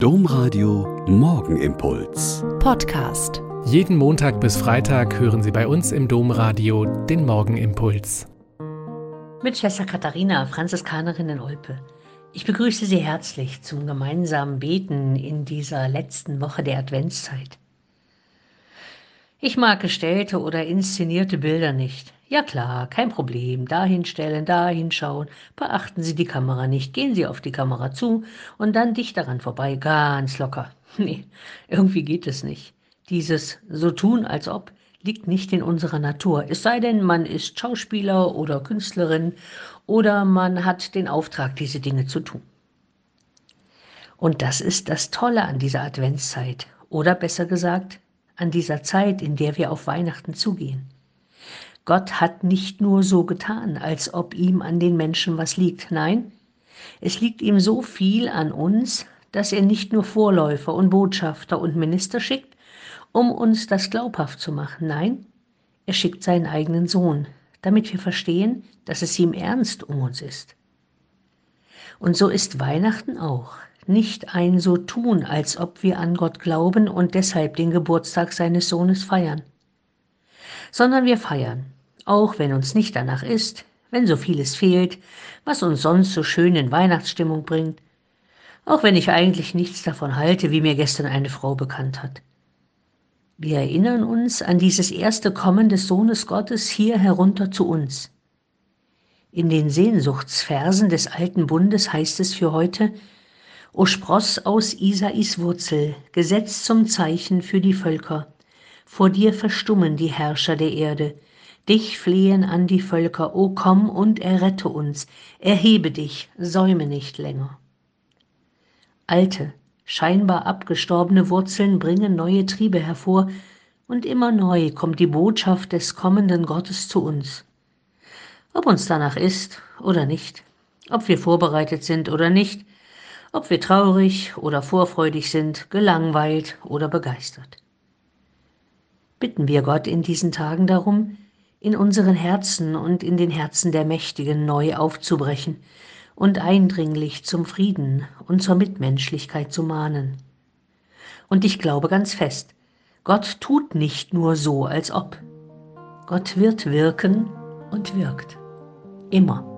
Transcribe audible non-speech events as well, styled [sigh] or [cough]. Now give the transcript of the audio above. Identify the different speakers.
Speaker 1: Domradio Morgenimpuls.
Speaker 2: Podcast.
Speaker 3: Jeden Montag bis Freitag hören Sie bei uns im Domradio den Morgenimpuls.
Speaker 4: Mit Schwester Katharina, Franziskanerin in Olpe. Ich begrüße Sie herzlich zum gemeinsamen Beten in dieser letzten Woche der Adventszeit. Ich mag gestellte oder inszenierte Bilder nicht. Ja klar, kein Problem. Dahin stellen, da hinschauen. Beachten Sie die Kamera nicht. Gehen Sie auf die Kamera zu und dann dicht daran vorbei. Ganz locker. [laughs] Nee, irgendwie geht es nicht. Dieses so tun, als ob liegt nicht in unserer Natur. Es sei denn, man ist Schauspieler oder Künstlerin oder man hat den Auftrag, diese Dinge zu tun. Und das ist das Tolle an dieser Adventszeit. Oder besser gesagt, an dieser Zeit, in der wir auf Weihnachten zugehen. Gott hat nicht nur so getan, als ob ihm an den Menschen was liegt. Nein, es liegt ihm so viel an uns, dass er nicht nur Vorläufer und Botschafter und Minister schickt, um uns das glaubhaft zu machen. Nein, er schickt seinen eigenen Sohn, damit wir verstehen, dass es ihm ernst um uns ist. Und so ist Weihnachten auch nicht ein so tun, als ob wir an Gott glauben und deshalb den Geburtstag seines Sohnes feiern, sondern wir feiern, auch wenn uns nicht danach ist, wenn so vieles fehlt, was uns sonst so schön in Weihnachtsstimmung bringt, auch wenn ich eigentlich nichts davon halte, wie mir gestern eine Frau bekannt hat. Wir erinnern uns an dieses erste Kommen des Sohnes Gottes hier herunter zu uns. In den Sehnsuchtsversen des alten Bundes heißt es für heute, O Spross aus Isais Wurzel, Gesetz zum Zeichen für die Völker. Vor dir verstummen die Herrscher der Erde. Dich flehen an die Völker, o komm und errette uns, erhebe dich, säume nicht länger. Alte, scheinbar abgestorbene Wurzeln bringen neue Triebe hervor, und immer neu kommt die Botschaft des kommenden Gottes zu uns. Ob uns danach ist oder nicht, ob wir vorbereitet sind oder nicht, ob wir traurig oder vorfreudig sind, gelangweilt oder begeistert. Bitten wir Gott in diesen Tagen darum, in unseren Herzen und in den Herzen der Mächtigen neu aufzubrechen und eindringlich zum Frieden und zur Mitmenschlichkeit zu mahnen. Und ich glaube ganz fest, Gott tut nicht nur so, als ob. Gott wird wirken und wirkt. Immer.